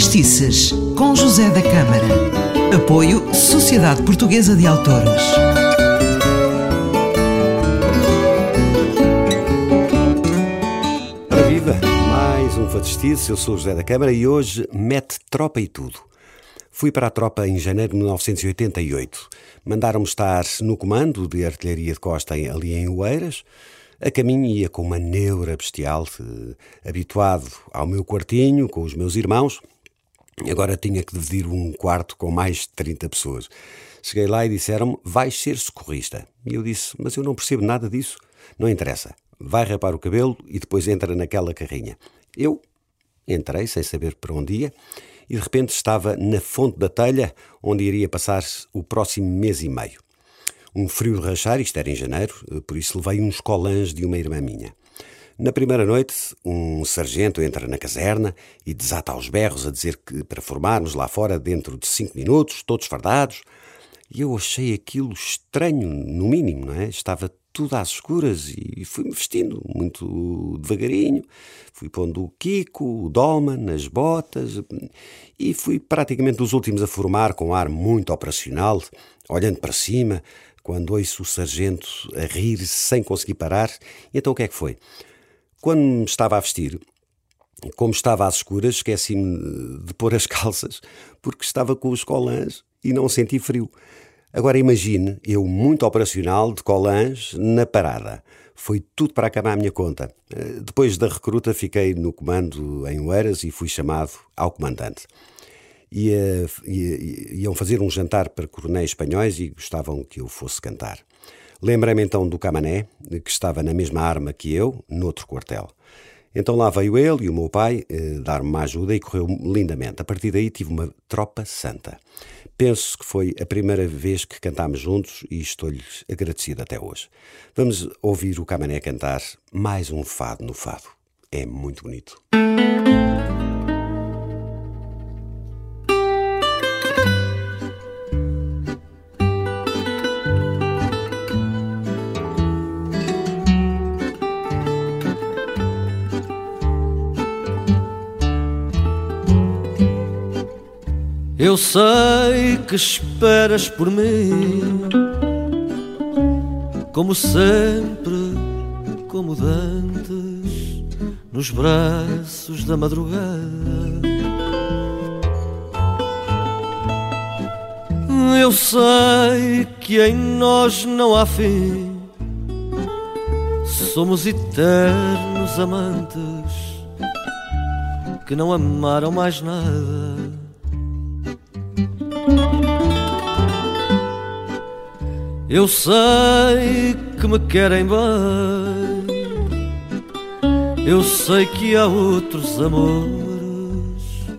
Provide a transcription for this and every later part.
Vertistices, com José da Câmara. Apoio Sociedade Portuguesa de Autores. Para viva, mais um Vertistices. Eu sou José da Câmara e hoje mete tropa e tudo. Fui para a tropa em janeiro de 1988. Mandaram-me estar no comando de artilharia de costa ali em Oeiras. A caminho ia com uma neura bestial, eh, habituado ao meu quartinho, com os meus irmãos. Agora tinha que dividir um quarto com mais de 30 pessoas. Cheguei lá e disseram-me: vais ser socorrista. E eu disse: mas eu não percebo nada disso. Não interessa. Vai rapar o cabelo e depois entra naquela carrinha. Eu entrei sem saber para onde ia e de repente estava na fonte da telha onde iria passar o próximo mês e meio. Um frio de rachar, isto era em janeiro, por isso levei uns colãs de uma irmã minha. Na primeira noite, um sargento entra na caserna e desata aos berros a dizer que para formarmos lá fora dentro de cinco minutos, todos fardados. E eu achei aquilo estranho, no mínimo, não é? Estava tudo às escuras e fui-me vestindo muito devagarinho. Fui pondo o Kiko, o Dolman, as botas e fui praticamente dos últimos a formar com um ar muito operacional, olhando para cima, quando ouço o sargento a rir sem conseguir parar. E então o que é que foi? Quando me estava a vestir, como estava às escuras, esqueci-me de pôr as calças porque estava com os colãs e não senti frio. Agora imagine eu, muito operacional, de colãs, na parada. Foi tudo para acabar a minha conta. Eh, depois da recruta, fiquei no comando em Oeiras e fui chamado ao comandante ia, ia, iam fazer um jantar para coronéis espanhóis e gostavam que eu fosse cantar. Lembrei-me então do Camané, que estava na mesma arma que eu, noutro quartel. Então lá veio ele e o meu pai eh, dar-me uma ajuda e correu lindamente. A partir daí tive uma tropa santa. Penso que foi a primeira vez que cantámos juntos e estou-lhes agradecido até hoje. Vamos ouvir o Camané cantar mais um fado no fado. É muito bonito. Eu sei que esperas por mim, como sempre, como dantes, nos braços da madrugada. Eu sei que em nós não há fim, somos eternos amantes que não amaram mais nada Eu sei que me querem bem, eu sei que há outros amores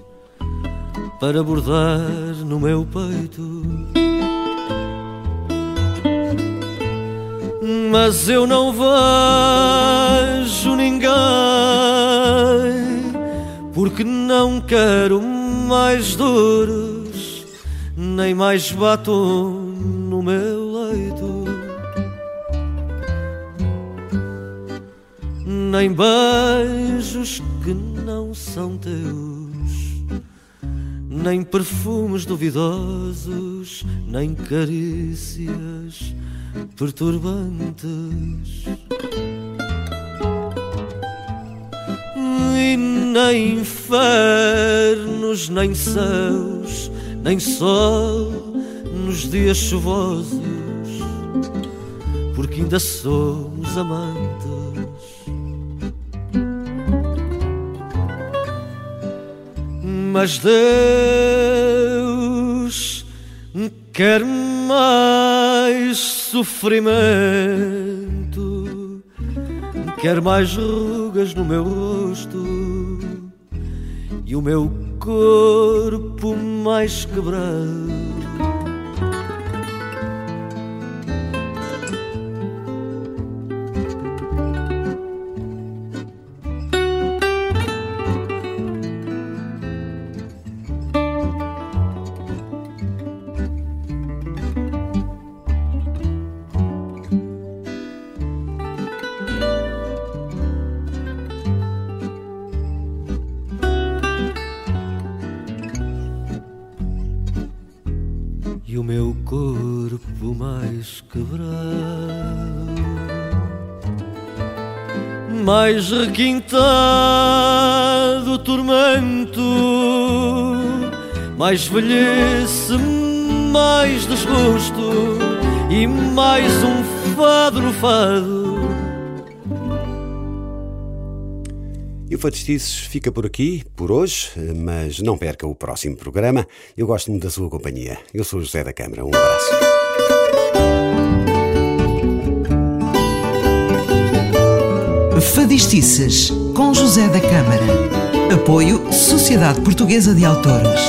para bordar no meu peito. Mas eu não vejo ninguém, porque não quero mais dores, nem mais batom no meu nem beijos que não são teus, nem perfumes duvidosos, nem carícias perturbantes. E nem infernos, nem céus, nem sol nos dias chuvosos, porque ainda somos amantes. Mas Deus quer mais sofrimento, quer mais rugas no meu rosto e o meu corpo mais quebrado. Mais quebrado, mais requintado tormento, mais velhice, mais desgosto e mais um fado fado. E o Fadistices fica por aqui, por hoje, mas não perca o próximo programa. Eu gosto muito da sua companhia. Eu sou José da Câmara. Um abraço. Fadistices, com José da Câmara. Apoio Sociedade Portuguesa de Autores.